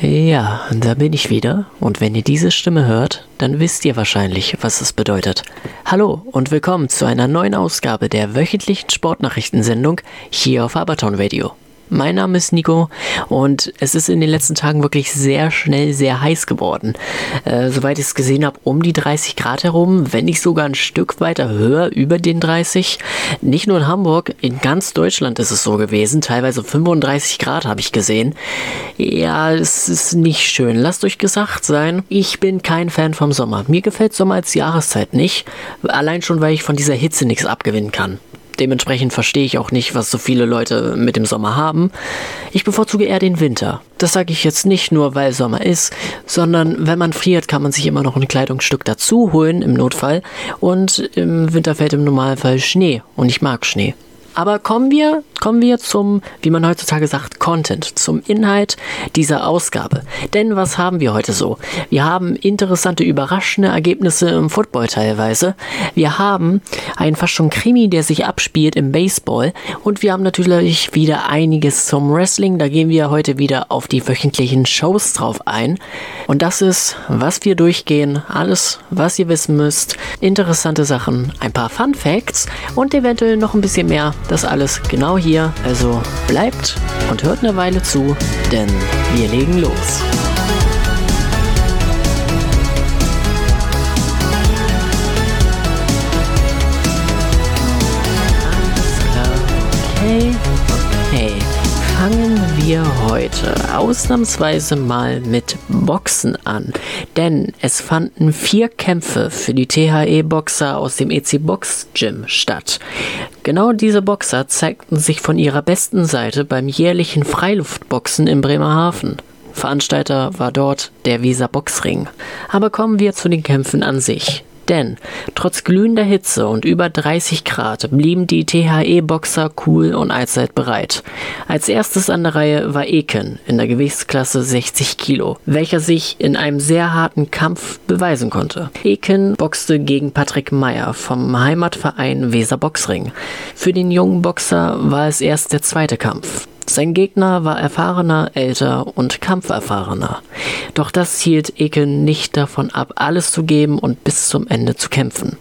Ja, da bin ich wieder. Und wenn ihr diese Stimme hört, dann wisst ihr wahrscheinlich, was es bedeutet. Hallo und willkommen zu einer neuen Ausgabe der wöchentlichen Sportnachrichtensendung hier auf Aberton Radio. Mein Name ist Nico und es ist in den letzten Tagen wirklich sehr schnell sehr heiß geworden. Äh, soweit ich es gesehen habe, um die 30 Grad herum, wenn nicht sogar ein Stück weiter höher über den 30. Nicht nur in Hamburg, in ganz Deutschland ist es so gewesen. Teilweise 35 Grad habe ich gesehen. Ja, es ist nicht schön. Lasst euch gesagt sein, ich bin kein Fan vom Sommer. Mir gefällt Sommer als Jahreszeit nicht. Allein schon, weil ich von dieser Hitze nichts abgewinnen kann. Dementsprechend verstehe ich auch nicht, was so viele Leute mit dem Sommer haben. Ich bevorzuge eher den Winter. Das sage ich jetzt nicht nur, weil Sommer ist, sondern wenn man friert, kann man sich immer noch ein Kleidungsstück dazu holen im Notfall. Und im Winter fällt im Normalfall Schnee. Und ich mag Schnee. Aber kommen wir, kommen wir zum, wie man heutzutage sagt, Content, zum Inhalt dieser Ausgabe. Denn was haben wir heute so? Wir haben interessante, überraschende Ergebnisse im Football teilweise. Wir haben einen fast schon Krimi, der sich abspielt im Baseball. Und wir haben natürlich wieder einiges zum Wrestling. Da gehen wir heute wieder auf die wöchentlichen Shows drauf ein. Und das ist, was wir durchgehen, alles, was ihr wissen müsst, interessante Sachen, ein paar Fun Facts und eventuell noch ein bisschen mehr das alles genau hier, also bleibt und hört eine Weile zu, denn wir legen los. Okay, okay. Fangen wir heute ausnahmsweise mal mit Boxen an, denn es fanden vier Kämpfe für die THE-Boxer aus dem EC Box Gym statt. Genau diese Boxer zeigten sich von ihrer besten Seite beim jährlichen Freiluftboxen in Bremerhaven. Veranstalter war dort der Weser Boxring. Aber kommen wir zu den Kämpfen an sich. Denn trotz glühender Hitze und über 30 Grad blieben die THE-Boxer cool und allzeit bereit. Als erstes an der Reihe war Eken in der Gewichtsklasse 60 Kilo, welcher sich in einem sehr harten Kampf beweisen konnte. Eken boxte gegen Patrick Meyer vom Heimatverein Weser Boxring. Für den jungen Boxer war es erst der zweite Kampf. Sein Gegner war erfahrener, älter und kampferfahrener. Doch das hielt Eken nicht davon ab, alles zu geben und bis zum Ende zu kämpfen.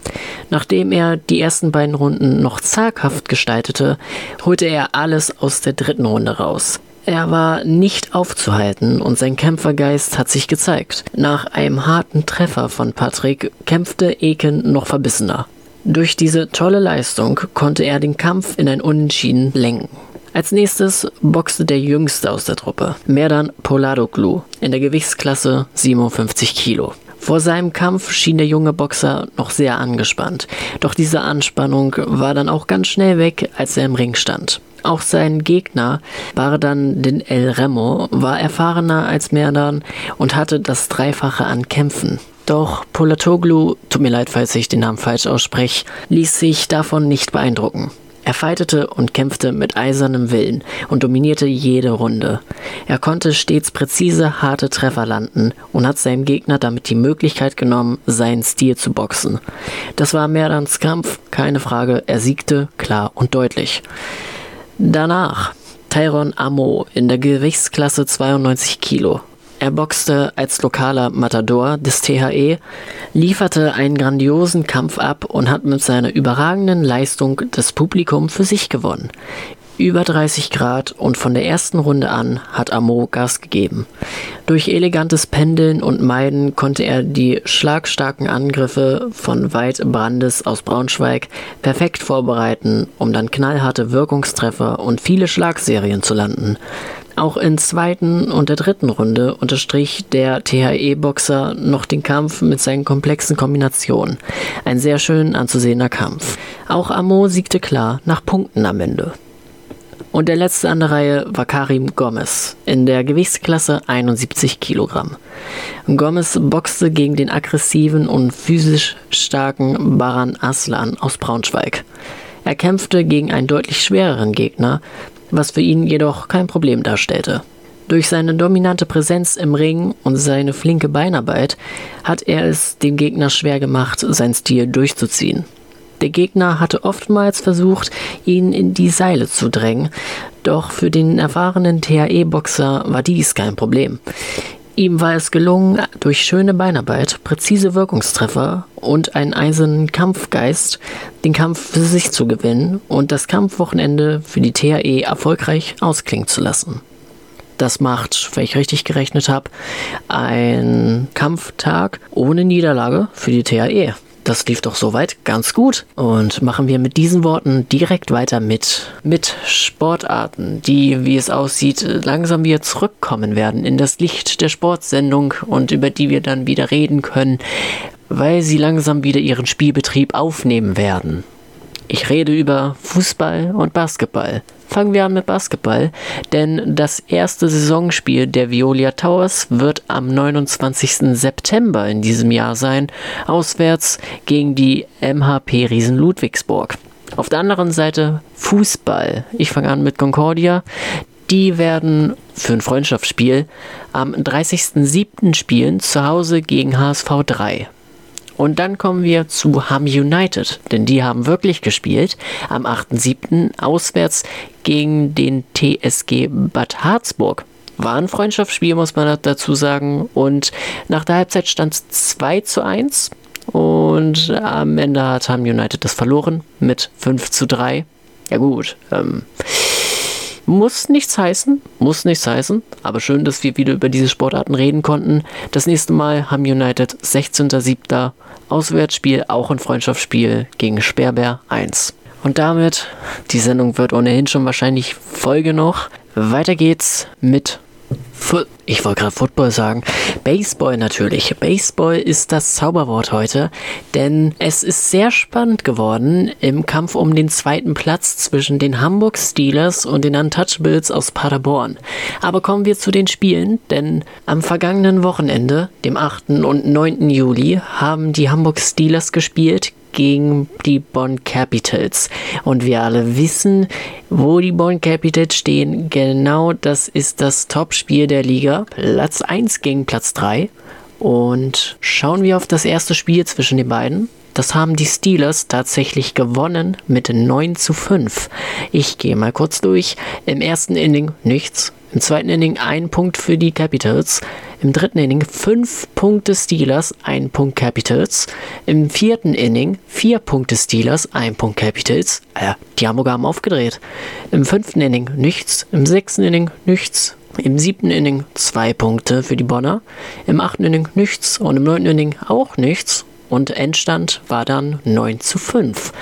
Nachdem er die ersten beiden Runden noch zaghaft gestaltete, holte er alles aus der dritten Runde raus. Er war nicht aufzuhalten und sein Kämpfergeist hat sich gezeigt. Nach einem harten Treffer von Patrick kämpfte Eken noch verbissener. Durch diese tolle Leistung konnte er den Kampf in ein Unentschieden lenken. Als nächstes boxte der Jüngste aus der Truppe, Merdan Poladoglu, in der Gewichtsklasse 57 Kilo. Vor seinem Kampf schien der junge Boxer noch sehr angespannt, doch diese Anspannung war dann auch ganz schnell weg, als er im Ring stand. Auch sein Gegner, Bardan den El Remo, war erfahrener als Merdan und hatte das Dreifache an Kämpfen. Doch Polatoglu, tut mir leid, falls ich den Namen falsch ausspreche, ließ sich davon nicht beeindrucken. Er fightete und kämpfte mit eisernem Willen und dominierte jede Runde. Er konnte stets präzise, harte Treffer landen und hat seinem Gegner damit die Möglichkeit genommen, seinen Stil zu boxen. Das war Merdans Kampf, keine Frage, er siegte klar und deutlich. Danach Tyron Amo in der Gewichtsklasse 92 Kilo. Er boxte als lokaler Matador des THE, lieferte einen grandiosen Kampf ab und hat mit seiner überragenden Leistung das Publikum für sich gewonnen. Über 30 Grad und von der ersten Runde an hat Amo Gas gegeben. Durch elegantes Pendeln und Meiden konnte er die schlagstarken Angriffe von Weit Brandes aus Braunschweig perfekt vorbereiten, um dann knallharte Wirkungstreffer und viele Schlagserien zu landen. Auch in zweiten und der dritten Runde unterstrich der THE-Boxer noch den Kampf mit seinen komplexen Kombinationen. Ein sehr schön anzusehender Kampf. Auch Amo siegte klar nach Punkten am Ende. Und der letzte an der Reihe war Karim Gomez in der Gewichtsklasse 71 Kilogramm. Gomez boxte gegen den aggressiven und physisch starken Baran Aslan aus Braunschweig. Er kämpfte gegen einen deutlich schwereren Gegner, was für ihn jedoch kein Problem darstellte. Durch seine dominante Präsenz im Ring und seine flinke Beinarbeit hat er es dem Gegner schwer gemacht, seinen Stil durchzuziehen. Der Gegner hatte oftmals versucht, ihn in die Seile zu drängen, doch für den erfahrenen THE-Boxer war dies kein Problem. Ihm war es gelungen, durch schöne Beinarbeit, präzise Wirkungstreffer und einen eisernen Kampfgeist den Kampf für sich zu gewinnen und das Kampfwochenende für die THE erfolgreich ausklingen zu lassen. Das macht, wenn ich richtig gerechnet habe, ein Kampftag ohne Niederlage für die THE. Das lief doch soweit ganz gut. Und machen wir mit diesen Worten direkt weiter mit, mit Sportarten, die, wie es aussieht, langsam wieder zurückkommen werden in das Licht der Sportsendung und über die wir dann wieder reden können, weil sie langsam wieder ihren Spielbetrieb aufnehmen werden. Ich rede über Fußball und Basketball. Fangen wir an mit Basketball, denn das erste Saisonspiel der Violia Towers wird am 29. September in diesem Jahr sein, auswärts gegen die MHP Riesen Ludwigsburg. Auf der anderen Seite Fußball. Ich fange an mit Concordia. Die werden für ein Freundschaftsspiel am 30.07. spielen zu Hause gegen HSV 3. Und dann kommen wir zu Ham United, denn die haben wirklich gespielt am 8.7. auswärts gegen den TSG Bad Harzburg. War ein Freundschaftsspiel, muss man dazu sagen. Und nach der Halbzeit stand es 2 zu 1. Und am Ende hat Ham United das verloren mit 5 zu 3. Ja gut, ähm, muss nichts heißen, muss nichts heißen, aber schön, dass wir wieder über diese Sportarten reden konnten. Das nächste Mal haben United 16.07. Auswärtsspiel, auch ein Freundschaftsspiel gegen Sperrbär 1. Und damit, die Sendung wird ohnehin schon wahrscheinlich voll genug. Weiter geht's mit ich wollte gerade Football sagen. Baseball natürlich. Baseball ist das Zauberwort heute, denn es ist sehr spannend geworden im Kampf um den zweiten Platz zwischen den Hamburg Steelers und den Untouchables aus Paderborn. Aber kommen wir zu den Spielen, denn am vergangenen Wochenende, dem 8. und 9. Juli, haben die Hamburg Steelers gespielt gegen die Bonn Capitals. Und wir alle wissen, wo die Bonn Capitals stehen. Genau das ist das Topspiel der Liga. Platz 1 gegen Platz 3. Und schauen wir auf das erste Spiel zwischen den beiden. Das haben die Steelers tatsächlich gewonnen mit 9 zu 5. Ich gehe mal kurz durch. Im ersten Inning nichts. Im zweiten Inning ein Punkt für die Capitals. Im dritten Inning fünf Punkte Steelers, ein Punkt Capitals. Im vierten Inning vier Punkte Steelers, ein Punkt Capitals. Äh, die Hamburger haben aufgedreht. Im fünften Inning nichts. Im sechsten Inning nichts. Im siebten Inning zwei Punkte für die Bonner. Im achten Inning nichts. Und im neunten Inning auch nichts. Und Endstand war dann 9 zu 5.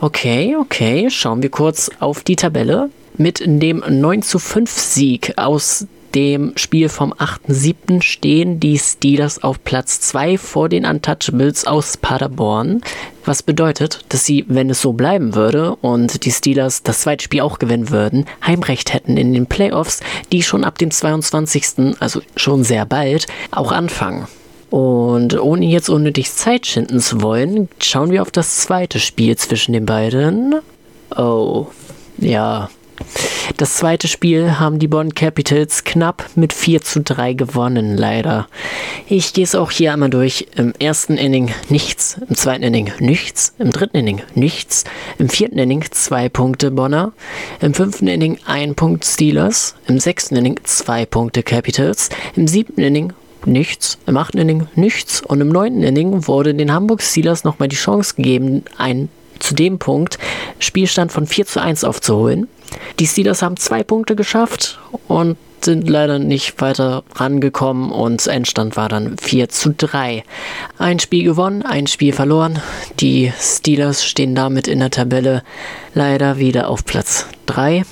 Okay, okay, schauen wir kurz auf die Tabelle mit dem 9 zu 5 Sieg aus dem Spiel vom 8.7. stehen die Steelers auf Platz 2 vor den Untouchables aus Paderborn. Was bedeutet, dass sie, wenn es so bleiben würde und die Steelers das zweite Spiel auch gewinnen würden, Heimrecht hätten in den Playoffs, die schon ab dem 22., also schon sehr bald, auch anfangen. Und ohne jetzt unnötig Zeit schinden zu wollen, schauen wir auf das zweite Spiel zwischen den beiden. Oh, ja, das zweite Spiel haben die Bonn Capitals knapp mit 4 zu 3 gewonnen, leider. Ich gehe es auch hier einmal durch. Im ersten Inning nichts, im zweiten Inning nichts, im dritten Inning nichts, im vierten Inning zwei Punkte Bonner, im fünften Inning ein Punkt Steelers, im sechsten Inning zwei Punkte Capitals, im siebten Inning nichts, im achten Inning nichts und im neunten Inning wurde den Hamburg Steelers nochmal die Chance gegeben, ein zu dem Punkt Spielstand von 4 zu 1 aufzuholen. Die Steelers haben zwei Punkte geschafft und sind leider nicht weiter rangekommen und Endstand war dann 4 zu 3. Ein Spiel gewonnen, ein Spiel verloren. Die Steelers stehen damit in der Tabelle leider wieder auf Platz 3.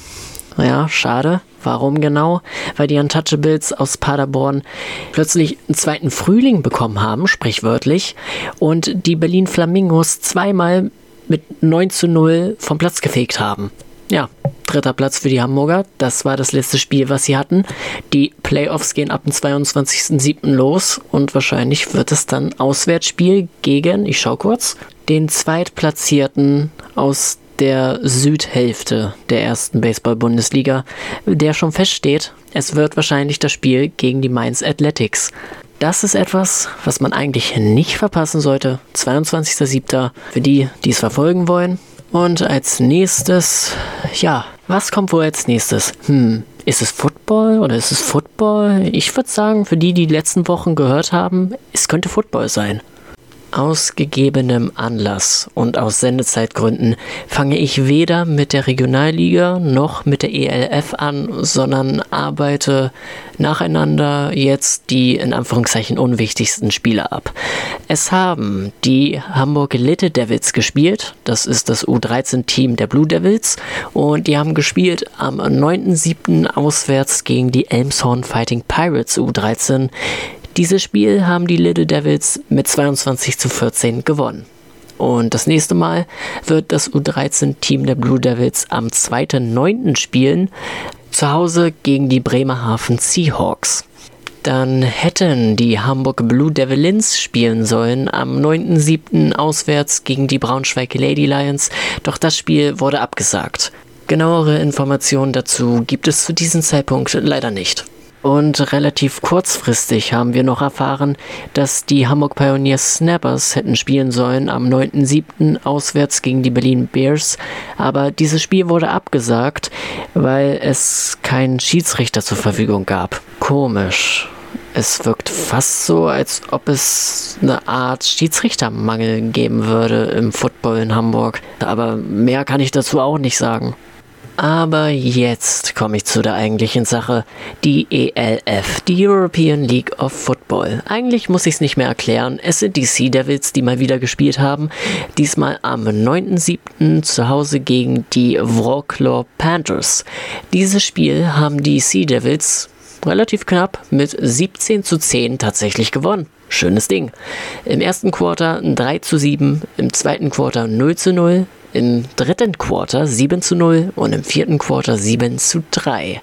Ja, schade. Warum genau? Weil die Untouchables aus Paderborn plötzlich einen zweiten Frühling bekommen haben, sprichwörtlich, und die Berlin Flamingos zweimal mit 9 zu 0 vom Platz gefegt haben. Ja, dritter Platz für die Hamburger. Das war das letzte Spiel, was sie hatten. Die Playoffs gehen ab dem 22.07. los und wahrscheinlich wird es dann Auswärtsspiel gegen, ich schau kurz, den Zweitplatzierten aus der Südhälfte der ersten Baseball-Bundesliga, der schon feststeht. Es wird wahrscheinlich das Spiel gegen die Mainz Athletics. Das ist etwas, was man eigentlich nicht verpassen sollte. 22.07. für die, die es verfolgen wollen. Und als nächstes, ja, was kommt wohl als nächstes? Hm, ist es Football oder ist es Football? Ich würde sagen, für die, die die letzten Wochen gehört haben, es könnte Football sein. Aus gegebenem Anlass und aus Sendezeitgründen fange ich weder mit der Regionalliga noch mit der ELF an, sondern arbeite nacheinander jetzt die in Anführungszeichen unwichtigsten Spiele ab. Es haben die Hamburg Little Devils gespielt, das ist das U13-Team der Blue Devils, und die haben gespielt am 9.7. auswärts gegen die Elmshorn Fighting Pirates U13. Dieses Spiel haben die Little Devils mit 22 zu 14 gewonnen. Und das nächste Mal wird das U13-Team der Blue Devils am 2.9. spielen, zu Hause gegen die Bremerhaven Seahawks. Dann hätten die Hamburg Blue Devils spielen sollen am 9.7. auswärts gegen die Braunschweig Lady Lions, doch das Spiel wurde abgesagt. Genauere Informationen dazu gibt es zu diesem Zeitpunkt leider nicht. Und relativ kurzfristig haben wir noch erfahren, dass die Hamburg Pioneers Snappers hätten spielen sollen am 9.7. auswärts gegen die Berlin Bears. Aber dieses Spiel wurde abgesagt, weil es keinen Schiedsrichter zur Verfügung gab. Komisch. Es wirkt fast so, als ob es eine Art Schiedsrichtermangel geben würde im Football in Hamburg. Aber mehr kann ich dazu auch nicht sagen. Aber jetzt komme ich zu der eigentlichen Sache, die ELF, die European League of Football. Eigentlich muss ich es nicht mehr erklären, es sind die Sea Devils, die mal wieder gespielt haben. Diesmal am 9.7. zu Hause gegen die Wroclaw Panthers. Dieses Spiel haben die Sea Devils relativ knapp mit 17 zu 10 tatsächlich gewonnen. Schönes Ding. Im ersten Quarter 3 zu 7, im zweiten Quarter 0 zu 0, im dritten Quarter 7 zu 0 und im vierten Quarter 7 zu 3.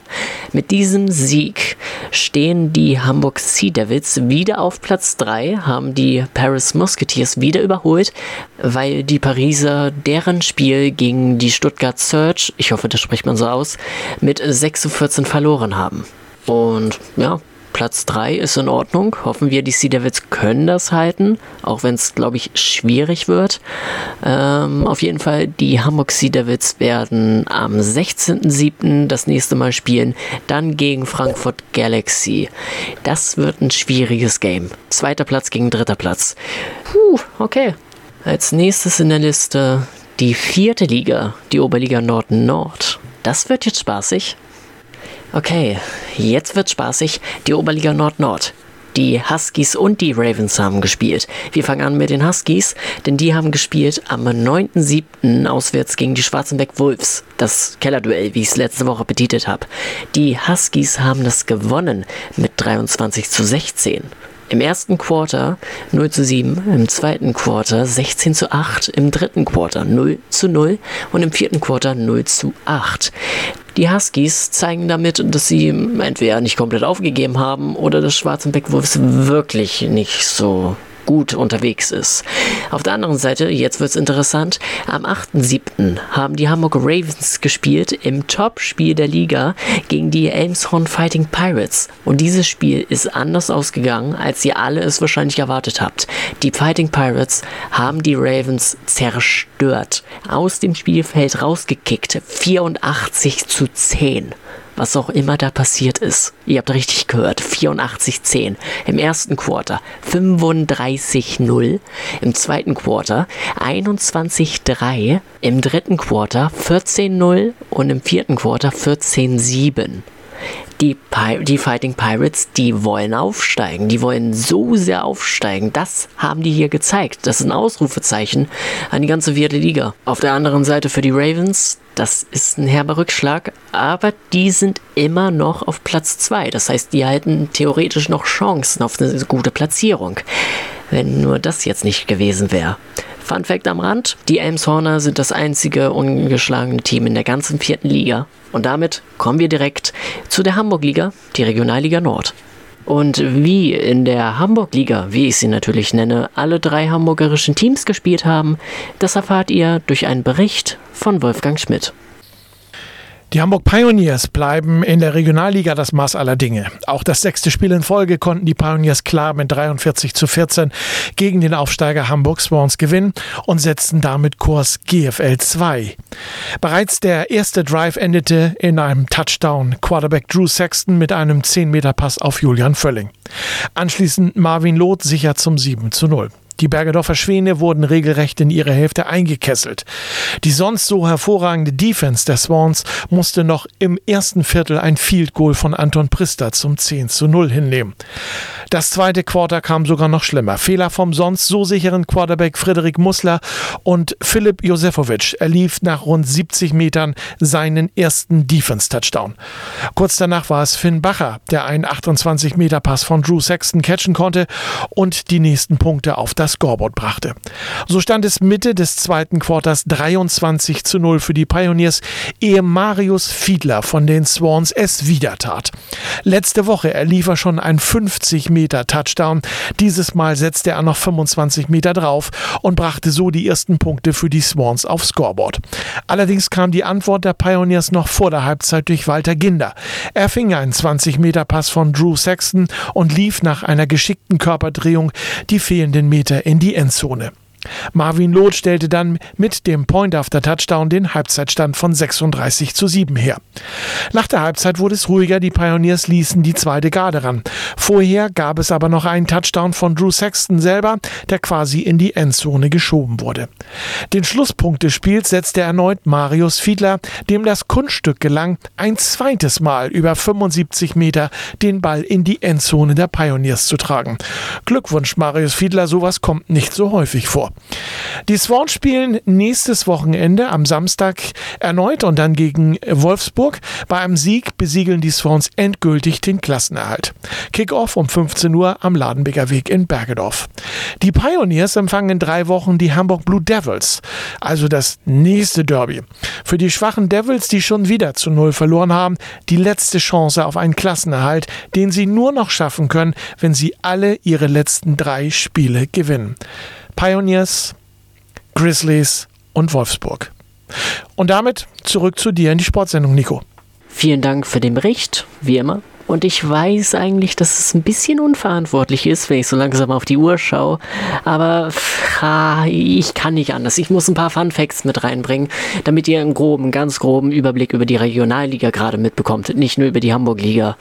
Mit diesem Sieg stehen die Hamburg Sea Devils wieder auf Platz 3, haben die Paris Musketeers wieder überholt, weil die Pariser deren Spiel gegen die Stuttgart Surge, ich hoffe, das spricht man so aus, mit 6 zu 14 verloren haben. Und ja, Platz 3 ist in Ordnung. Hoffen wir, die Sea Devils können das halten, auch wenn es, glaube ich, schwierig wird. Ähm, auf jeden Fall, die Hamburg Sea Devils werden am 16.07. das nächste Mal spielen, dann gegen Frankfurt Galaxy. Das wird ein schwieriges Game. Zweiter Platz gegen dritter Platz. Puh, okay. Als nächstes in der Liste die vierte Liga, die Oberliga Nord Nord. Das wird jetzt spaßig. Okay, jetzt wird's spaßig. Die Oberliga Nord-Nord. Die Huskies und die Ravens haben gespielt. Wir fangen an mit den Huskies, denn die haben gespielt am 9.7. auswärts gegen die Schwarzenbeck Wolves. Das Kellerduell, wie ich es letzte Woche betitelt habe. Die Huskies haben das gewonnen mit 23 zu 16. Im ersten Quarter 0 zu 7, im zweiten Quarter 16 zu 8, im dritten Quarter 0 zu 0 und im vierten Quarter 0 zu 8. Die Huskies zeigen damit, dass sie entweder nicht komplett aufgegeben haben oder dass Schwarzenbeck Wolves wirklich nicht so gut unterwegs ist. Auf der anderen Seite, jetzt wird es interessant, am 8.7. haben die Hamburg Ravens gespielt im Top-Spiel der Liga gegen die Elmshorn Fighting Pirates. Und dieses Spiel ist anders ausgegangen, als ihr alle es wahrscheinlich erwartet habt. Die Fighting Pirates haben die Ravens zerstört, aus dem Spielfeld rausgekickt, 84 zu 10 was auch immer da passiert ist. Ihr habt richtig gehört, 84-10. Im ersten Quarter 35-0, im zweiten Quarter 21-3, im dritten Quarter 14-0 und im vierten Quarter 14-7 die, die Fighting Pirates, die wollen aufsteigen. Die wollen so sehr aufsteigen. Das haben die hier gezeigt. Das ist ein Ausrufezeichen an die ganze vierte Liga. Auf der anderen Seite für die Ravens, das ist ein herber Rückschlag, aber die sind immer noch auf Platz 2. Das heißt, die halten theoretisch noch Chancen auf eine gute Platzierung. Wenn nur das jetzt nicht gewesen wäre. Fun Fact am Rand: Die Elmshorner sind das einzige ungeschlagene Team in der ganzen vierten Liga. Und damit kommen wir direkt zu der Hamburg-Liga, die Regionalliga Nord. Und wie in der Hamburg-Liga, wie ich sie natürlich nenne, alle drei hamburgerischen Teams gespielt haben, das erfahrt ihr durch einen Bericht von Wolfgang Schmidt. Die Hamburg Pioneers bleiben in der Regionalliga das Maß aller Dinge. Auch das sechste Spiel in Folge konnten die Pioneers klar mit 43 zu 14 gegen den Aufsteiger Hamburg Swans gewinnen und setzten damit Kurs GFL 2. Bereits der erste Drive endete in einem Touchdown. Quarterback Drew Sexton mit einem 10-Meter-Pass auf Julian Völling. Anschließend Marvin Loth sicher zum 7 zu 0. Die Bergedorfer Schwäne wurden regelrecht in ihre Hälfte eingekesselt. Die sonst so hervorragende Defense der Swans musste noch im ersten Viertel ein Field Goal von Anton Prister zum 10 zu 0 hinnehmen. Das zweite Quarter kam sogar noch schlimmer. Fehler vom sonst so sicheren Quarterback Frederik Mussler und Philipp Josefowitsch erlief nach rund 70 Metern seinen ersten Defense-Touchdown. Kurz danach war es Finn Bacher, der einen 28-Meter-Pass von Drew Sexton catchen konnte und die nächsten Punkte auf das Scoreboard brachte. So stand es Mitte des zweiten Quarters 23 zu 0 für die Pioneers, ehe Marius Fiedler von den Swans es wieder tat. Letzte Woche erlief er schon ein 50 Meter Touchdown. Dieses Mal setzte er noch 25 Meter drauf und brachte so die ersten Punkte für die Swans aufs Scoreboard. Allerdings kam die Antwort der Pioneers noch vor der Halbzeit durch Walter Ginder. Er fing einen 20 Meter Pass von Drew Sexton und lief nach einer geschickten Körperdrehung die fehlenden Meter in die Endzone. Marvin Loth stellte dann mit dem Point after Touchdown den Halbzeitstand von 36 zu 7 her. Nach der Halbzeit wurde es ruhiger, die Pioneers ließen die zweite Garde ran. Vorher gab es aber noch einen Touchdown von Drew Sexton selber, der quasi in die Endzone geschoben wurde. Den Schlusspunkt des Spiels setzte erneut Marius Fiedler, dem das Kunststück gelang, ein zweites Mal über 75 Meter den Ball in die Endzone der Pioneers zu tragen. Glückwunsch, Marius Fiedler, sowas kommt nicht so häufig vor. Die Swans spielen nächstes Wochenende am Samstag erneut und dann gegen Wolfsburg. Bei einem Sieg besiegeln die Swans endgültig den Klassenerhalt. Kickoff um 15 Uhr am Ladenbecker Weg in Bergedorf. Die Pioneers empfangen in drei Wochen die Hamburg Blue Devils, also das nächste Derby. Für die schwachen Devils, die schon wieder zu Null verloren haben, die letzte Chance auf einen Klassenerhalt, den sie nur noch schaffen können, wenn sie alle ihre letzten drei Spiele gewinnen. Pioneers, Grizzlies und Wolfsburg. Und damit zurück zu dir in die Sportsendung, Nico. Vielen Dank für den Bericht, wie immer. Und ich weiß eigentlich, dass es ein bisschen unverantwortlich ist, wenn ich so langsam auf die Uhr schaue. Aber ich kann nicht anders. Ich muss ein paar Fun Facts mit reinbringen, damit ihr einen groben, ganz groben Überblick über die Regionalliga gerade mitbekommt. Nicht nur über die Hamburg-Liga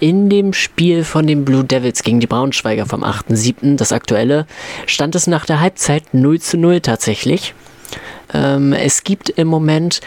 in dem Spiel von den Blue Devils gegen die Braunschweiger vom 8.7., das aktuelle, stand es nach der Halbzeit 0 zu 0 tatsächlich. Ähm, es gibt im Moment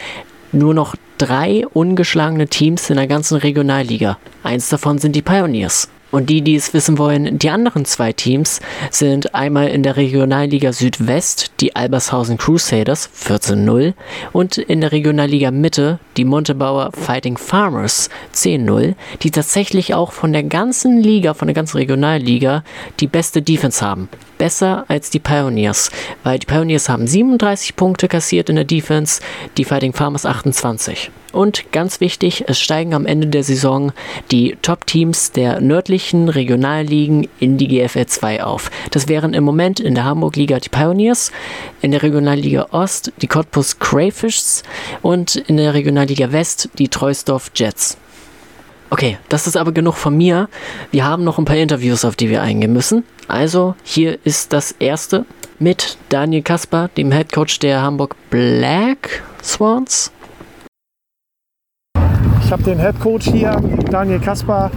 nur noch drei ungeschlagene Teams in der ganzen Regionalliga. Eins davon sind die Pioneers. Und die, die es wissen wollen, die anderen zwei Teams sind einmal in der Regionalliga Südwest die Albershausen Crusaders 14-0 und in der Regionalliga Mitte die Montebauer Fighting Farmers 10-0, die tatsächlich auch von der ganzen Liga, von der ganzen Regionalliga die beste Defense haben. Besser als die Pioneers, weil die Pioneers haben 37 Punkte kassiert in der Defense, die Fighting Farmers 28. Und ganz wichtig, es steigen am Ende der Saison die Top-Teams der nördlichen Regionalligen in die GFL 2 auf. Das wären im Moment in der Hamburg-Liga die Pioneers, in der Regionalliga Ost die Cottbus Crayfishs und in der Regionalliga West die Treusdorf Jets. Okay, das ist aber genug von mir. Wir haben noch ein paar Interviews, auf die wir eingehen müssen. Also, hier ist das erste mit Daniel Kasper, dem Head Coach der Hamburg Black Swans. Ich habe den Head Coach hier, Daniel Kaspar,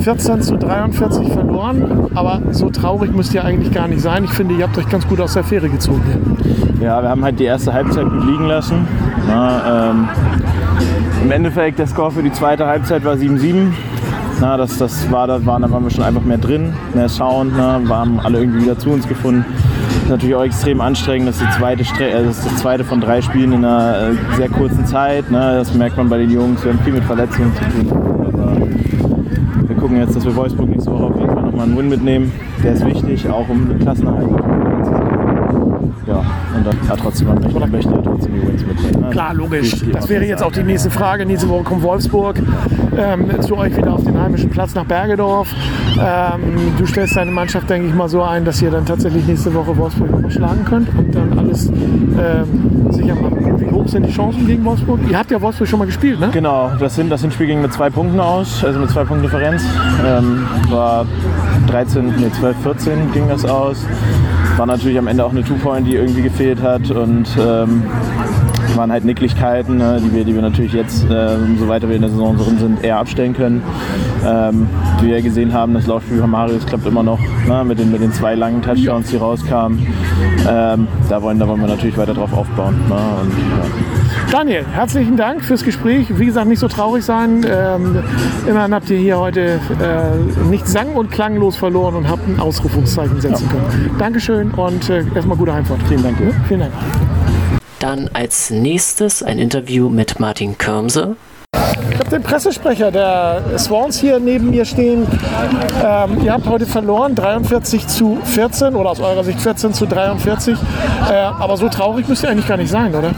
14 zu 43 verloren. Aber so traurig müsst ihr eigentlich gar nicht sein. Ich finde, ihr habt euch ganz gut aus der Fähre gezogen. Hier. Ja, wir haben halt die erste Halbzeit gut liegen lassen. Na, ähm, Im Endeffekt, der Score für die zweite Halbzeit war 7-7. Na, das, das war, da waren, waren wir schon einfach mehr drin, mehr schauen. Na, haben alle irgendwie wieder zu uns gefunden. Das ist natürlich auch extrem anstrengend. Das ist, die zweite, äh, das, das zweite von drei Spielen in einer äh, sehr kurzen Zeit. Ne? Das merkt man bei den Jungs. Wir haben viel mit Verletzungen zu tun. Aber wir gucken jetzt, dass wir Wolfsburg nächste Woche auf jeden Fall nochmal einen Win mitnehmen. Der ist wichtig, auch um den Klassenerhalt zu ja, und dann ja, trotzdem man möchte, möchte ja trotzdem die Wins mitnehmen. Ne? Klar, logisch. Das wäre jetzt auch die nächste Frage. Nächste Woche kommt Wolfsburg ähm, zu euch wieder auf den heimischen Platz nach Bergedorf. Ähm, du stellst deine Mannschaft, denke ich mal, so ein, dass ihr dann tatsächlich nächste Woche Wolfsburg schlagen könnt und dann alles ähm, sicher machen. Wie hoch sind die Chancen gegen Wolfsburg? Ihr habt ja Wolfsburg schon mal gespielt, ne? Genau, das, sind, das Hinspiel ging mit zwei Punkten aus, also mit zwei Punkten Differenz. Ähm, war 13, nee, 12, 14 ging das aus. War natürlich am Ende auch eine Two-Point, die irgendwie gefehlt hat und ähm, waren halt Nicklichkeiten, ne, die, wir, die wir natürlich jetzt, ähm, so weiter wir in der Saison drin sind, eher abstellen können. Ähm, wie wir gesehen haben, das Laufspiel von Marius klappt immer noch ne, mit, den, mit den zwei langen Touchdowns, die rauskamen. Ähm, da, wollen, da wollen wir natürlich weiter drauf aufbauen. Ne, und, ja. Daniel, herzlichen Dank fürs Gespräch. Wie gesagt, nicht so traurig sein. Ähm, immerhin habt ihr hier heute äh, nicht sang- und klanglos verloren und habt ein Ausrufungszeichen setzen können. Dankeschön und äh, erstmal gute Heimfahrt. Vielen Dank. Ja, vielen Dank. Dann als nächstes ein Interview mit Martin Körmse. Ich habe den Pressesprecher der Swans hier neben mir stehen. Ähm, ihr habt heute verloren, 43 zu 14 oder aus eurer Sicht 14 zu 43. Äh, aber so traurig müsst ihr eigentlich gar nicht sein, oder?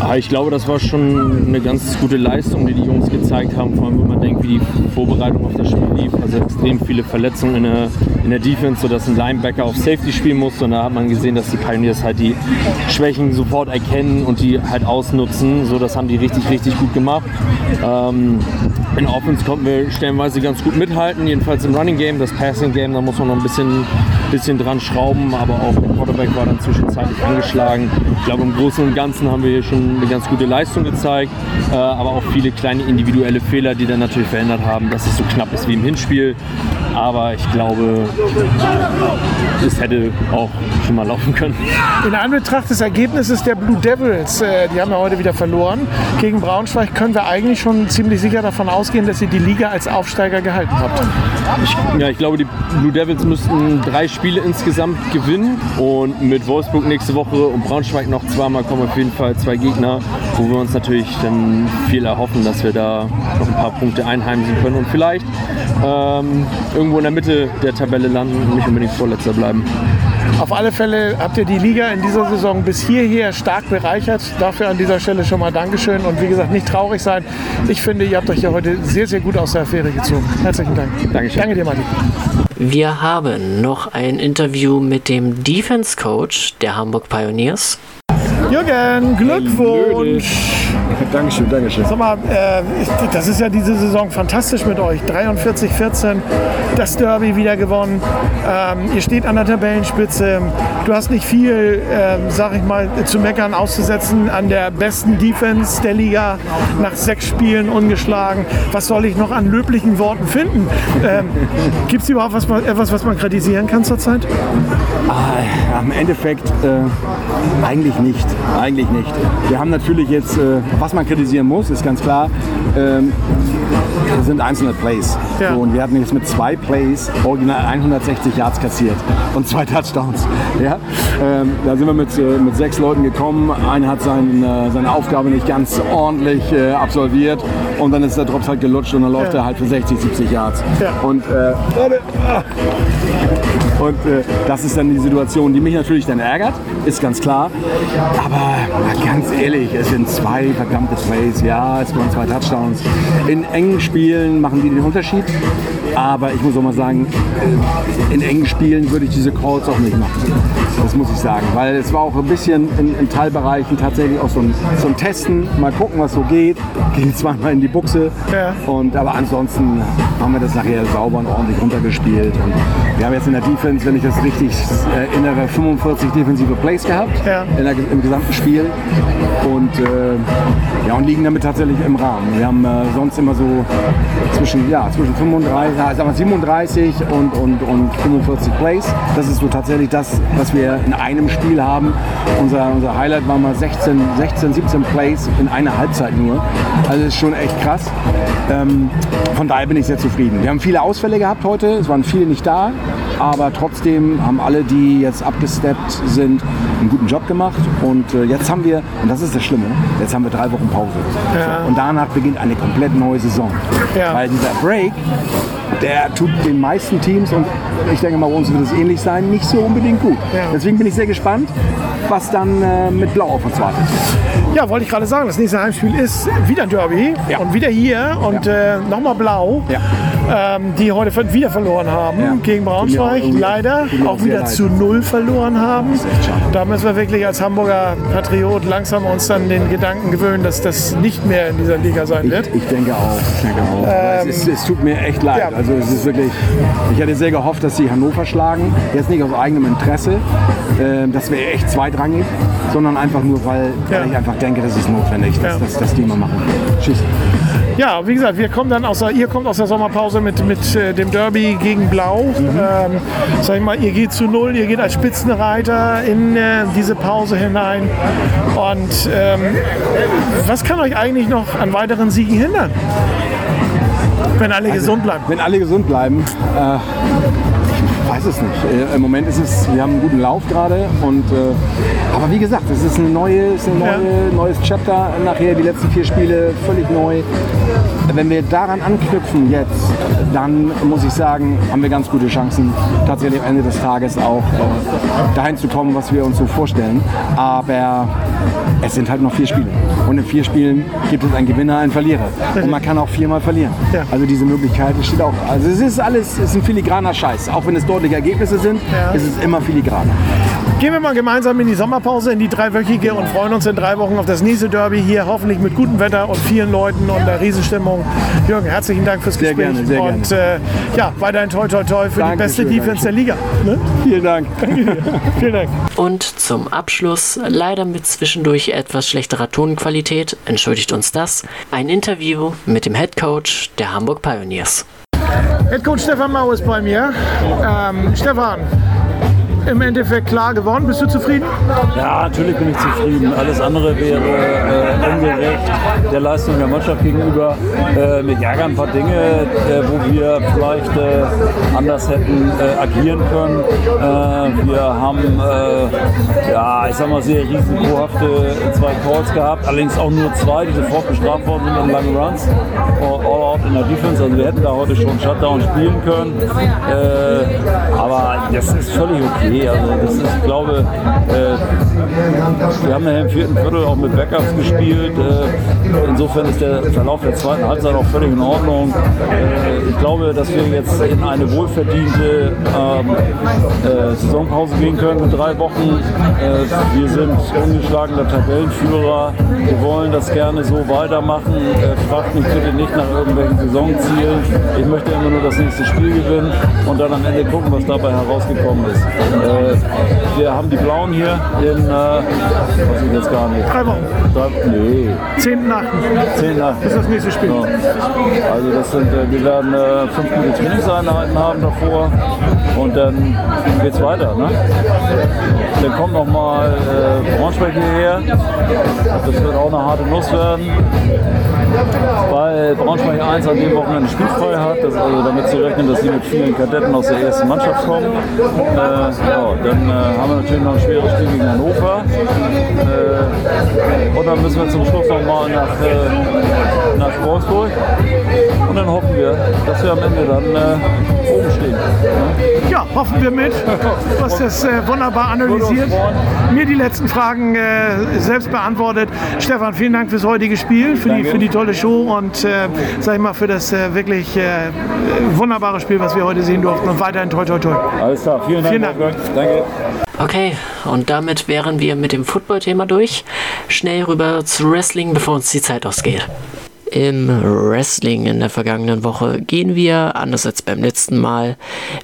Ah, ich glaube, das war schon eine ganz gute Leistung, die die Jungs gezeigt haben. Vor allem, wenn man denkt, wie die Vorbereitung auf das Spiel lief. Also extrem viele Verletzungen in der, in der Defense, sodass ein Linebacker auf Safety spielen musste. Und da hat man gesehen, dass die Pioneers halt die Schwächen sofort erkennen und die halt ausnutzen. So, das haben die richtig, richtig gut gemacht. Ähm, in Offense konnten wir stellenweise ganz gut mithalten, jedenfalls im Running Game. Das Passing Game, da muss man noch ein bisschen, bisschen dran schrauben, aber auch der Quarterback war dann zwischenzeitlich angeschlagen. Ich glaube, im Großen und Ganzen haben wir hier schon eine ganz gute Leistung gezeigt, äh, aber auch viele kleine individuelle Fehler, die dann natürlich verhindert haben, dass es so knapp ist wie im Hinspiel. Aber ich glaube, es hätte auch schon mal laufen können. In Anbetracht des Ergebnisses der Blue Devils, äh, die haben ja heute wieder verloren, gegen Braunschweig können wir eigentlich schon ziemlich sicher davon ausgehen, dass ihr die Liga als Aufsteiger gehalten habt. Ja, ich glaube, die Blue Devils müssten drei Spiele insgesamt gewinnen. Und mit Wolfsburg nächste Woche und Braunschweig noch zweimal kommen auf jeden Fall zwei Gegner, wo wir uns natürlich dann viel erhoffen, dass wir da noch ein paar Punkte einheimsen können und vielleicht ähm, irgendwo in der Mitte der Tabelle landen und nicht unbedingt Vorletzter bleiben. Auf alle Fälle habt ihr die Liga in dieser Saison bis hierher stark bereichert. Dafür an dieser Stelle schon mal Dankeschön und wie gesagt, nicht traurig sein. Ich finde, ihr habt euch ja heute sehr, sehr gut aus der Affäre gezogen. Herzlichen Dank. Dankeschön. Danke dir, Martin. Wir haben noch ein Interview mit dem Defense Coach der Hamburg Pioneers. Jürgen, Glückwunsch. Dankeschön, Dankeschön. Sag mal, äh, das ist ja diese Saison fantastisch mit euch. 43, 14, das Derby wieder gewonnen. Ähm, ihr steht an der Tabellenspitze. Du hast nicht viel, ähm, sag ich mal, zu meckern auszusetzen an der besten Defense der Liga nach sechs Spielen ungeschlagen. Was soll ich noch an löblichen Worten finden? Ähm, Gibt es überhaupt was, etwas, was man kritisieren kann zurzeit? Ah, Im Endeffekt äh, eigentlich nicht. Eigentlich nicht. Wir haben natürlich jetzt, äh, was man kritisieren muss, ist ganz klar, ähm, das sind einzelne Plays. Ja. So, und wir hatten jetzt mit zwei Plays original 160 Yards kassiert und zwei Touchdowns. Ja? Ähm, da sind wir mit, äh, mit sechs Leuten gekommen. Einer hat sein, äh, seine Aufgabe nicht ganz ordentlich äh, absolviert und dann ist der Drops halt gelutscht und dann läuft Ja. er halt für 60, 70 Yards. Ja. Und äh, und äh, das ist dann die Situation, die mich natürlich dann ärgert, ist ganz klar. Aber ganz ehrlich, es sind zwei verdammte Plays. Ja, es waren zwei Touchdowns. In engen Spielen machen die den Unterschied. Aber ich muss auch mal sagen, äh, in engen Spielen würde ich diese Calls auch nicht machen. Das muss ich sagen. Weil es war auch ein bisschen in, in Teilbereichen tatsächlich auch so ein, so ein Testen. Mal gucken, was so geht. Ging zweimal in die Buchse. Ja. Und, aber ansonsten haben wir das nachher sauber und ordentlich runtergespielt. Und wir haben jetzt in der Defense, wenn ich das richtig erinnere, 45 defensive Plays gehabt Ja. in der, im gesamten Spiel. Und, äh, ja, und liegen damit tatsächlich im Rahmen. Wir haben äh, sonst immer so zwischen, ja, zwischen 35, ja, sagen wir 37 und, und, und 45 Plays. Das ist so tatsächlich das, was wir in einem Spiel haben. Unser, unser Highlight war mal 16, 16, 17 Plays in einer Halbzeit nur. Also das ist schon echt krass. Ähm, von daher bin ich sehr zufrieden. Wir haben viele Ausfälle gehabt heute, es waren viele nicht da, aber trotzdem haben alle, die jetzt abgesteppt sind, einen guten Job gemacht. Und äh, jetzt haben wir, und das ist das Schlimme, jetzt haben wir drei Wochen Pause. Ja. So, und danach beginnt eine komplett neue Saison. Ja. Weil dieser Break, der tut den meisten Teams und ich denke mal, bei uns wird es ähnlich sein, nicht so unbedingt gut. Ja. Deswegen bin ich sehr gespannt, was dann äh, mit Blau auf uns wartet. Ja, wollte ich gerade sagen, das nächste Heimspiel ist wieder ein Derby Ja. und wieder hier und äh, nochmal blau, Ja. Ähm, die heute wieder verloren haben Ja. gegen Braunschweig. Auch Leider auch auch wieder zu null verloren haben. Da müssen wir wirklich als Hamburger Patriot langsam uns dann den Gedanken gewöhnen, dass das nicht mehr in dieser Liga sein wird. Ich denke auch. Ich denke auch. Aber es, ist, es tut mir echt leid. ja. Also es ist wirklich. Ich hätte sehr gehofft, dass sie Hannover schlagen. Jetzt nicht aus eigenem Interesse. Ähm, das wäre echt zweitrangig, sondern einfach nur, weil, Ja. weil ich einfach denke, das ist notwendig, dass, Ja. dass, dass die mal machen. Tschüss. Ja, wie gesagt, wir kommen dann aus der, ihr kommt aus der Sommerpause mit, mit äh, dem Derby gegen Blau. Ähm, sag ich mal, ihr geht zu null, ihr geht als Spitzenreiter in äh, diese Pause hinein. Und ähm, was kann euch eigentlich noch an weiteren Siegen hindern? Wenn alle gesund bleiben. Wenn alle gesund bleiben, äh, weiß es nicht. Äh, Im Moment ist es, wir haben einen guten Lauf gerade. Und, äh, aber wie gesagt, es ist ein neue, neue, neues Chapter. Nachher die letzten vier Spiele völlig neu. Wenn wir daran anknüpfen jetzt, dann muss ich sagen, haben wir ganz gute Chancen, tatsächlich am Ende des Tages auch äh, dahin zu kommen, was wir uns so vorstellen. Aber es sind halt noch vier Spiele. Und in vier Spielen gibt es einen Gewinner, einen Verlierer. Und man kann auch viermal verlieren. Ja. Also diese Möglichkeit steht auch. Also es ist alles, es ist ein filigraner Scheiß. Auch wenn es deutliche Ergebnisse sind, Ja. ist es immer filigraner. Gehen wir mal gemeinsam in die Sommerpause, in die dreiwöchige und freuen uns in drei Wochen auf das nächste Derby hier, hoffentlich mit gutem Wetter und vielen Leuten und der Riesenstimmung. Jürgen, herzlichen Dank fürs Sehr Gespräch. gerne, sehr und äh, ja, weiterhin toi toi toi für die Dankeschön, beste Defense der Liga. Ne? Vielen Dank. Vielen Dank. Und zum Abschluss, leider mit zwischendurch etwas schlechterer Tonqualität, entschuldigt uns das, ein Interview mit dem Head Coach der Hamburg Pioneers. Head Coach Stefan Mau ist bei mir. Ähm, Stefan, im Endeffekt klar gewonnen. Bist du zufrieden? Ja, natürlich bin ich zufrieden. Alles andere wäre äh, ungerecht der Leistung der Mannschaft gegenüber. Äh, mich ärgern ein paar Dinge, äh, wo wir vielleicht äh, anders hätten äh, agieren können. Äh, wir haben, ja, ich sag mal, sehr risikohafte zwei Calls gehabt, allerdings auch nur zwei, die sofort bestraft worden sind in langen Runs. All all out in der Defense. Also wir hätten da heute schon Shutdown spielen können. Aber das ist völlig okay. Also das ist, ich glaube, äh, wir haben nachher im vierten Viertel auch mit Backups gespielt. Äh, insofern ist der Verlauf der zweiten Halbzeit auch völlig in Ordnung. Äh, ich glaube, dass wir jetzt in eine wohlverdiente ähm, äh, Saisonpause gehen können mit drei Wochen. Äh, wir sind ungeschlagener Tabellenführer. Wir wollen das gerne so weitermachen. Äh, fragt mich bitte nicht nach irgendwelchen Saisonzielen. Ich möchte immer nur das nächste Spiel gewinnen und dann am Ende gucken, was dabei herausgekommen ist. Äh, wir haben die Blauen hier in, äh, weiß ich jetzt gar nicht. Drei Wochen. Drei, nee, 10.8. 10 nach. ist das nächste Spiel. Ja. Also das sind, äh, wir werden äh, fünf gute Trainingseinheiten haben davor und dann geht's weiter. Ne? Dann kommt noch mal äh, Braunschweig hierher. Das wird auch eine harte Nuss werden. Weil Braunschweig 1 an dem Wochenende spielfrei hat, das, also damit zu rechnen, dass sie mit vielen Kadetten aus der ersten Mannschaft kommen. Äh, ja, dann äh, haben wir natürlich noch ein schweres Spiel gegen Hannover. Äh, und dann müssen wir zum Schluss noch mal nach, äh, nach Wolfsburg. Und dann hoffen wir, dass wir am Ende dann äh, oben stehen. Ja, hoffen wir mit. Du hast das äh, wunderbar analysiert. Mir die letzten Fragen selbst beantwortet. Stefan, vielen Dank fürs heutige Spiel, für, die, für die tolle Show und äh, sag ich mal für das äh, wirklich äh, wunderbare Spiel, was wir heute sehen durften. Und weiterhin toi toi toi. Alles klar, vielen Dank. Vielen Dank. Danke. Okay, und damit wären wir mit dem Football-Thema durch. Schnell rüber zu Wrestling, bevor uns die Zeit ausgeht. Im Wrestling in der vergangenen Woche gehen wir, anders als beim letzten Mal,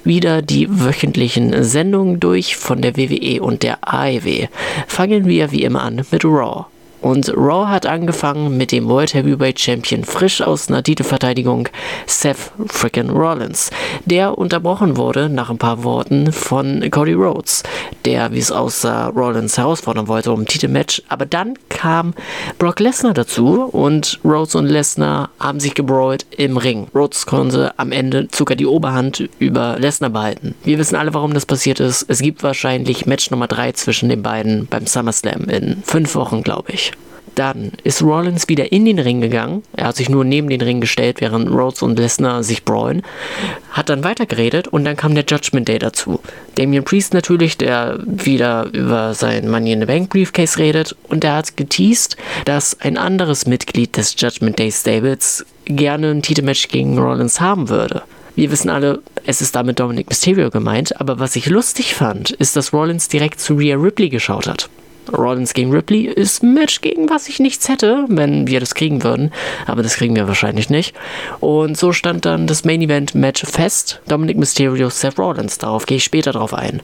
wieder die wöchentlichen Sendungen durch von der WWE und der AEW. Fangen wir wie immer an mit Raw. Und Raw hat angefangen mit dem World Heavyweight Champion frisch aus einer Titelverteidigung Seth frickin' Rollins, der unterbrochen wurde nach ein paar Worten von Cody Rhodes, der, wie es aussah, Rollins herausfordern wollte um ein Titelmatch. Aber dann kam Brock Lesnar dazu und Rhodes und Lesnar haben sich gebrawlt im Ring. Rhodes konnte am Ende sogar die Oberhand über Lesnar behalten. Wir wissen alle, warum das passiert ist. Es gibt wahrscheinlich Match Nummer 3 zwischen den beiden beim SummerSlam in fünf Wochen, glaube ich. Dann ist Rollins wieder in den Ring gegangen. Er hat sich nur neben den Ring gestellt, während Rhodes und Lesnar sich brawlen. Hat dann weitergeredet und dann kam der Judgment Day dazu. Damien Priest natürlich, der wieder über sein Money in the Bank Briefcase redet und der hat geteased, dass ein anderes Mitglied des Judgment Day Stables gerne ein Titelmatch gegen Rollins haben würde. Wir wissen alle, es ist damit Dominic Mysterio gemeint, aber was ich lustig fand, ist, dass Rollins direkt zu Rhea Ripley geschaut hat. Rollins gegen Ripley ist ein Match, gegen was ich nichts hätte, wenn wir das kriegen würden. Aber das kriegen wir wahrscheinlich nicht. Und so stand dann das Main Event Match fest. Dominic Mysterio, Seth Rollins. Darauf gehe ich später drauf ein.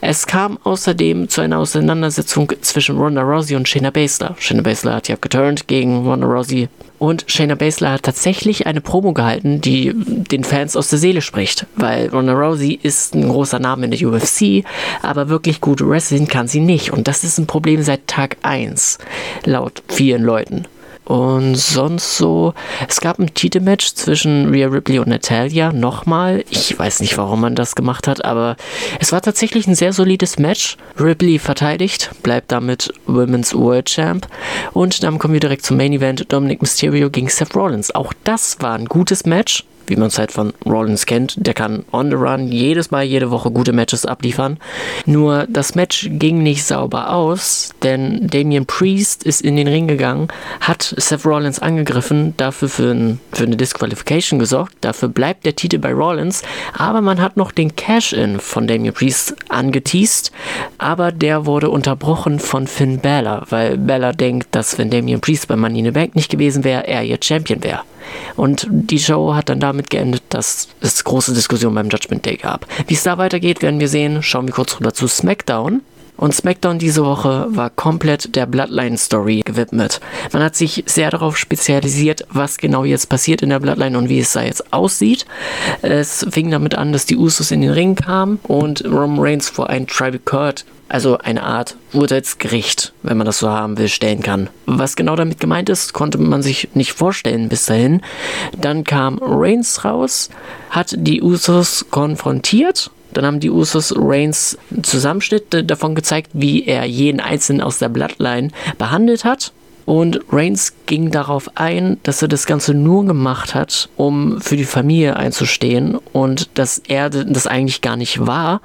Es kam außerdem zu einer Auseinandersetzung zwischen Ronda Rousey und Shayna Baszler. Shayna Baszler hat ja geturnt gegen Ronda Rousey. Und Shayna Baszler hat tatsächlich eine Promo gehalten, die den Fans aus der Seele spricht. Weil Ronda Rousey ist ein großer Name in der UFC, aber wirklich gut wrestling kann sie nicht. Und das ist ein Problem seit Tag 1, laut vielen Leuten. Und sonst so, es gab ein Titelmatch zwischen Rhea Ripley und Natalia. Nochmal, ich weiß nicht, warum man das gemacht hat, aber es war tatsächlich ein sehr solides Match. Ripley verteidigt, bleibt damit Women's World Champ. Und dann kommen wir direkt zum Main Event: Dominic Mysterio gegen Seth Rollins. Auch das war ein gutes Match wie man es halt von Rollins kennt. Der kann on the run jedes Mal, jede Woche gute Matches abliefern. Nur das Match ging nicht sauber aus, denn Damian Priest ist in den Ring gegangen, hat Seth Rollins angegriffen, dafür für, ein, für eine Disqualification gesorgt. Dafür bleibt der Titel bei Rollins, aber man hat noch den Cash-In von Damian Priest angeteased, aber der wurde unterbrochen von Finn Balor, weil Balor denkt, dass wenn Damian Priest bei Money in the Bank nicht gewesen wäre, er ihr Champion wäre. Und die Show hat dann damit geendet, dass es große Diskussionen beim Judgment Day gab. Wie es da weitergeht, werden wir sehen. Schauen wir kurz rüber zu SmackDown. Und SmackDown diese Woche war komplett der Bloodline-Story gewidmet. Man hat sich sehr darauf spezialisiert, was genau jetzt passiert in der Bloodline und wie es da jetzt aussieht. Es fing damit an, dass die Usos in den Ring kamen und Roman Reigns vor ein Tribal Court also eine Art Urteilsgericht, wenn man das so haben will, stellen kann. Was genau damit gemeint ist, konnte man sich nicht vorstellen bis dahin. Dann kam Reigns raus, hat die Usos konfrontiert. Dann haben die Usos Reigns Zusammenschnitt davon gezeigt, wie er jeden Einzelnen aus der Bloodline behandelt hat. Und Reigns ging darauf ein, dass er das Ganze nur gemacht hat, um für die Familie einzustehen und dass er das eigentlich gar nicht war,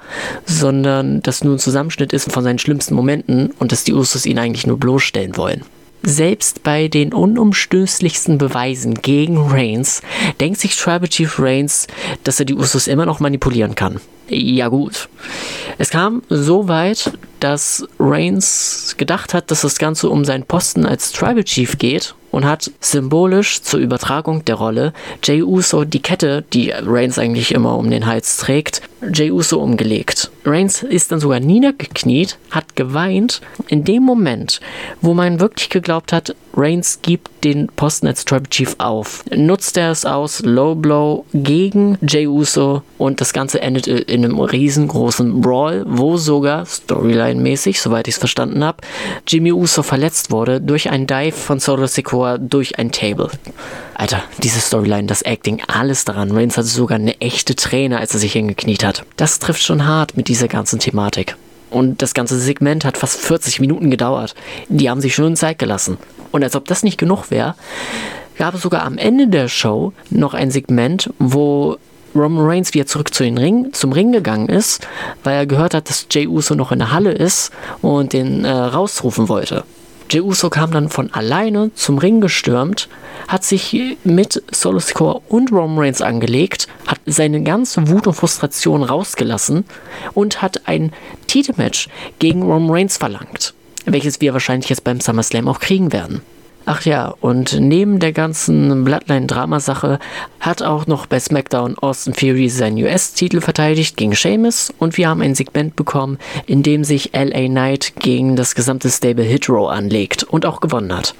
sondern dass nur ein Zusammenschnitt ist von seinen schlimmsten Momenten und dass die Usos ihn eigentlich nur bloßstellen wollen. Selbst bei den unumstößlichsten Beweisen gegen Reigns denkt sich Tribal Chief Reigns, dass er die Usos immer noch manipulieren kann. Ja gut. Es kam so weit, dass Reigns gedacht hat, dass das Ganze um seinen Posten als Tribal Chief geht und hat symbolisch zur Übertragung der Rolle Jay Uso die Kette, die Reigns eigentlich immer um den Hals trägt, Jay Uso umgelegt. Reigns ist dann sogar niedergekniet, hat geweint. In dem Moment, wo man wirklich geglaubt hat, Reigns gibt den Posten als Tribal Chief auf, nutzt er es aus, Low Blow gegen Jay Uso und das Ganze endet in einem riesengroßen Brawl, wo sogar Storyline-mäßig, soweit ich es verstanden habe, Jimmy Uso verletzt wurde durch einen Dive von Solo Secor durch ein Table. Alter, diese Storyline, das Acting, alles daran. Reigns hatte sogar eine echte Träne, als er sich hingekniet hat. Das trifft schon hart mit dieser ganzen Thematik. Und das ganze Segment hat fast 40 Minuten gedauert. Die haben sich schön Zeit gelassen. Und als ob das nicht genug wäre, gab es sogar am Ende der Show noch ein Segment, wo Roman Reigns wieder zurück zu den Ring, zum Ring gegangen ist, weil er gehört hat, dass Jey Uso noch in der Halle ist und den äh, rausrufen wollte. Jey Uso kam dann von alleine zum Ring gestürmt, hat sich mit Solo Sikoa und Roman Reigns angelegt, hat seine ganze Wut und Frustration rausgelassen und hat ein Titelmatch gegen Roman Reigns verlangt, welches wir wahrscheinlich jetzt beim SummerSlam auch kriegen werden. Ach ja, und neben der ganzen Bloodline-Drama-Sache hat auch noch bei SmackDown Austin Theory seinen US-Titel verteidigt gegen Sheamus und wir haben ein Segment bekommen, in dem sich LA Knight gegen das gesamte Stable Hit Row anlegt und auch gewonnen hat.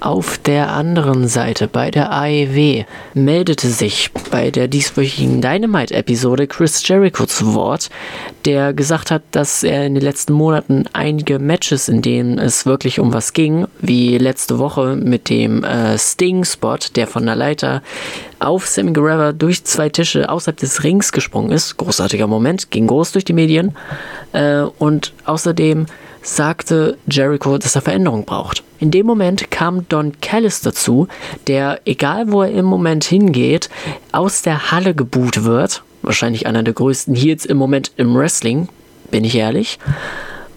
Auf der anderen Seite, bei der AEW, meldete sich bei der dieswöchigen Dynamite-Episode Chris Jericho zu Wort, der gesagt hat, dass er in den letzten Monaten einige Matches, in denen es wirklich um was ging, wie letzte Woche mit dem äh, Sting-Spot, der von der Leiter auf Sammy Guerrero durch zwei Tische außerhalb des Rings gesprungen ist. Großartiger Moment, ging groß durch die Medien. Äh, und außerdem sagte Jericho, dass er Veränderung braucht. In dem Moment kam Don Callis dazu, der, egal wo er im Moment hingeht, aus der Halle geboot wird. Wahrscheinlich einer der größten Heels im Moment im Wrestling, bin ich ehrlich.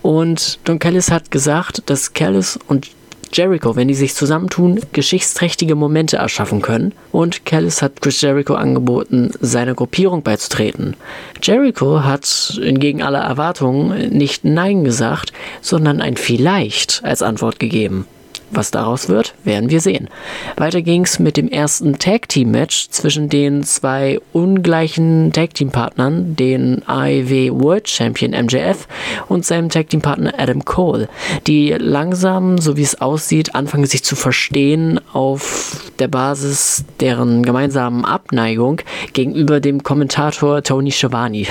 Und Don Callis hat gesagt, dass Callis und Jericho, wenn die sich zusammentun, geschichtsträchtige Momente erschaffen können. Und Callis hat Chris Jericho angeboten, seiner Gruppierung beizutreten. Jericho hat entgegen aller Erwartungen nicht Nein gesagt, sondern ein Vielleicht als Antwort gegeben. Was daraus wird, werden wir sehen. Weiter ging es mit dem ersten Tag Team Match zwischen den zwei ungleichen Tag Team Partnern, den AEW World Champion MJF und seinem Tag Team Partner Adam Cole, die langsam, so wie es aussieht, anfangen sich zu verstehen auf der Basis deren gemeinsamen Abneigung gegenüber dem Kommentator Tony Schiavone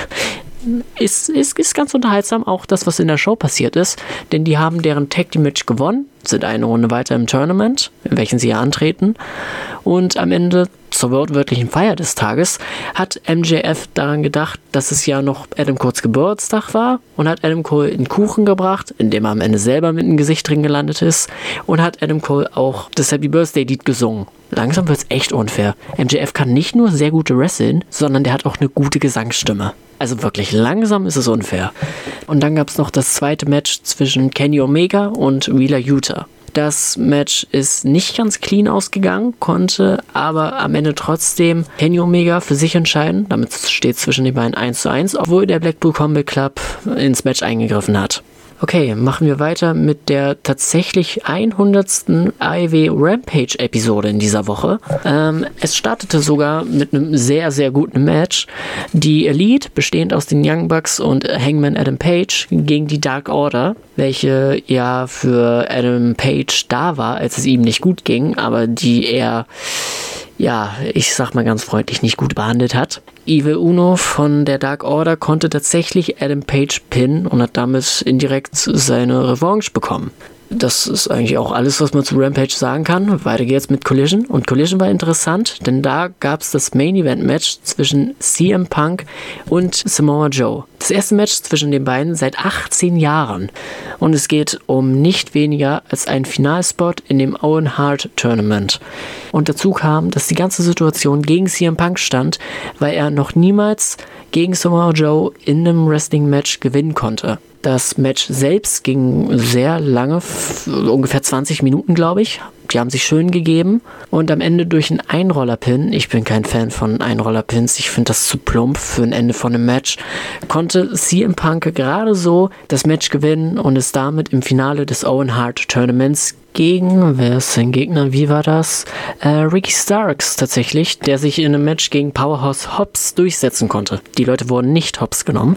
ist, ist, ist ganz unterhaltsam, auch das, was in der Show passiert ist, denn die haben deren Tag Team Match gewonnen, sind eine Runde weiter im Tournament, in welchem sie ja antreten und am Ende zur wortwörtlichen Feier des Tages hat MJF daran gedacht, dass es ja noch Adam Coles Geburtstag war und hat Adam Cole einen Kuchen gebracht, in dem er am Ende selber mit dem Gesicht drin gelandet ist und hat Adam Cole auch das Happy Birthday Lied gesungen. Langsam wird es echt unfair. MJF kann nicht nur sehr gute wresteln, sondern der hat auch eine gute Gesangsstimme. Also wirklich langsam ist es unfair. Und dann gab es noch das zweite Match zwischen Kenny Omega und Wheeler Utah. Das Match ist nicht ganz clean ausgegangen, konnte aber am Ende trotzdem Kenny Omega für sich entscheiden. Damit steht zwischen den beiden 1 zu 1, obwohl der Blackpool Combat Club ins Match eingegriffen hat. Okay, machen wir weiter mit der tatsächlich 100. AEW Rampage Episode in dieser Woche. Ähm, es startete sogar mit einem sehr, sehr guten Match. Die Elite, bestehend aus den Young Bucks und Hangman Adam Page, gegen die Dark Order, welche ja für Adam Page da war, als es ihm nicht gut ging, aber die er ja, ich sag mal ganz freundlich, nicht gut behandelt hat. Evil Uno von der Dark Order konnte tatsächlich Adam Page pinnen und hat damit indirekt seine Revanche bekommen. Das ist eigentlich auch alles, was man zu Rampage sagen kann. Weiter geht's mit Collision. Und Collision war interessant, denn da gab es das Main Event Match zwischen CM Punk und Samoa Joe. Das erste Match zwischen den beiden seit 18 Jahren. Und es geht um nicht weniger als einen Finalspot in dem Owen Hart Tournament. Und dazu kam, dass die ganze Situation gegen CM Punk stand, weil er noch niemals gegen Samoa Joe in einem Wrestling-Match gewinnen konnte. Das Match selbst ging sehr lange, ungefähr 20 Minuten, glaube ich. Die haben sich schön gegeben und am Ende durch einen Einrollerpin, ich bin kein Fan von Einrollerpins, ich finde das zu plump für ein Ende von einem Match, konnte CM Punk gerade so das Match gewinnen und ist damit im Finale des Owen Hart Tournaments gegen, wer ist sein Gegner, wie war das? Äh, Ricky Starks tatsächlich, der sich in einem Match gegen Powerhouse Hobbs durchsetzen konnte. Die Leute wurden nicht Hobbs genommen.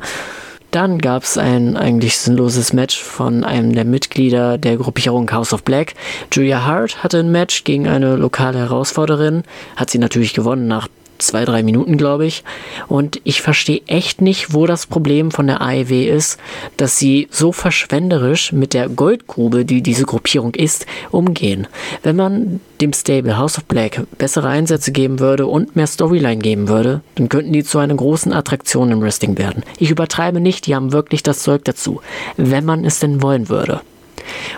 Dann gab es ein eigentlich sinnloses Match von einem der Mitglieder der Gruppierung House of Black. Julia Hart hatte ein Match gegen eine lokale Herausforderin, hat sie natürlich gewonnen nach zwei, drei Minuten, glaube ich. Und ich verstehe echt nicht, wo das Problem von der AEW ist, dass sie so verschwenderisch mit der Goldgrube, die diese Gruppierung ist, umgehen. Wenn man dem Stable House of Black bessere Einsätze geben würde und mehr Storyline geben würde, dann könnten die zu einer großen Attraktion im Wrestling werden. Ich übertreibe nicht, die haben wirklich das Zeug dazu, wenn man es denn wollen würde.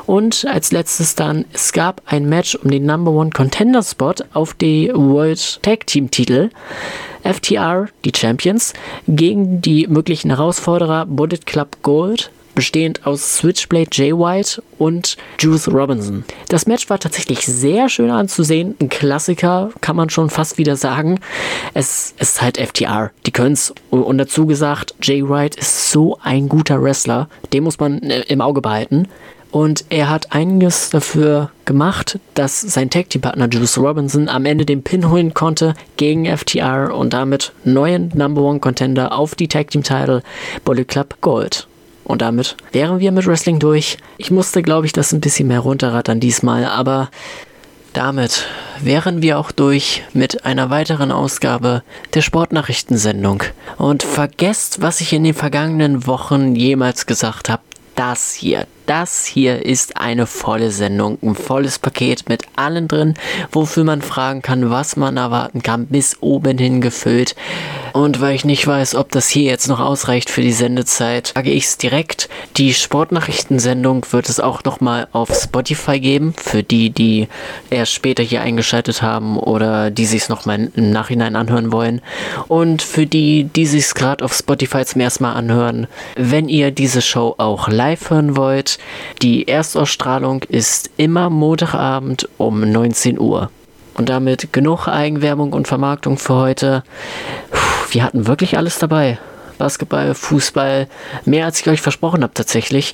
Und als letztes dann, es gab ein Match um den Number One Contender Spot auf die World Tag Team Titel. FTR, die Champions, gegen die möglichen Herausforderer Bullet Club Gold, bestehend aus Switchblade Jay White und Juice Robinson. Das Match war tatsächlich sehr schön anzusehen, ein Klassiker, kann man schon fast wieder sagen. Es, es ist halt FTR, die können's. Und dazu gesagt, Jay White ist so ein guter Wrestler, den muss man äh, im Auge behalten. Und er hat einiges dafür gemacht, dass sein Tag Team Partner Juice Robinson am Ende den Pin holen konnte gegen FTR und damit neuen Number One Contender auf die Tag Team Title Bullet Club Gold. Und damit wären wir mit Wrestling durch. Ich musste, glaube ich, das ein bisschen mehr runterrattern diesmal, aber damit wären wir auch durch mit einer weiteren Ausgabe der Sportnachrichtensendung. Und vergesst, was ich in den vergangenen Wochen jemals gesagt habe. Das hier, das hier ist eine volle Sendung, ein volles Paket mit allen drin, wofür man fragen kann, was man erwarten kann, bis oben hin gefüllt. Und weil ich nicht weiß, ob das hier jetzt noch ausreicht für die Sendezeit, sage ich es direkt. Die Sportnachrichtensendung wird es auch nochmal auf Spotify geben, für die, die erst später hier eingeschaltet haben oder die sich es nochmal im Nachhinein anhören wollen. Und für die, die sich es gerade auf Spotify zum ersten Mal anhören, wenn ihr diese Show auch live hören wollt, die Erstausstrahlung ist immer Montagabend um 19 Uhr. Und damit genug Eigenwerbung und Vermarktung für heute. Wir hatten wirklich alles dabei. Basketball, Fußball, mehr als ich euch versprochen habe tatsächlich.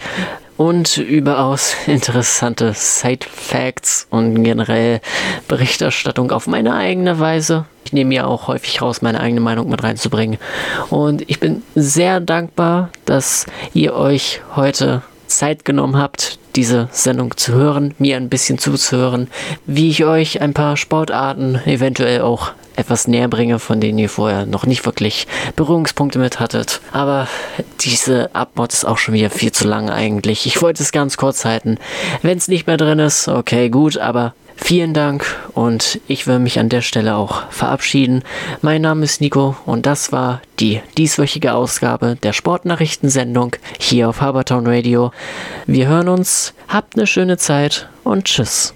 Und überaus interessante Side-Facts und generell Berichterstattung auf meine eigene Weise. Ich nehme ja auch häufig raus, meine eigene Meinung mit reinzubringen. Und ich bin sehr dankbar, dass ihr euch heute Zeit genommen habt, diese Sendung zu hören, mir ein bisschen zuzuhören, wie ich euch ein paar Sportarten eventuell auch etwas näher bringe, von denen ihr vorher noch nicht wirklich Berührungspunkte mit hattet. Aber diese Abmod ist auch schon wieder viel zu lang eigentlich. Ich wollte es ganz kurz halten. Wenn es nicht mehr drin ist, okay, gut, aber Vielen Dank und ich will mich an der Stelle auch verabschieden. Mein Name ist Nico und das war die dieswöchige Ausgabe der Sportnachrichtensendung hier auf Habertown Radio. Wir hören uns, habt eine schöne Zeit und tschüss.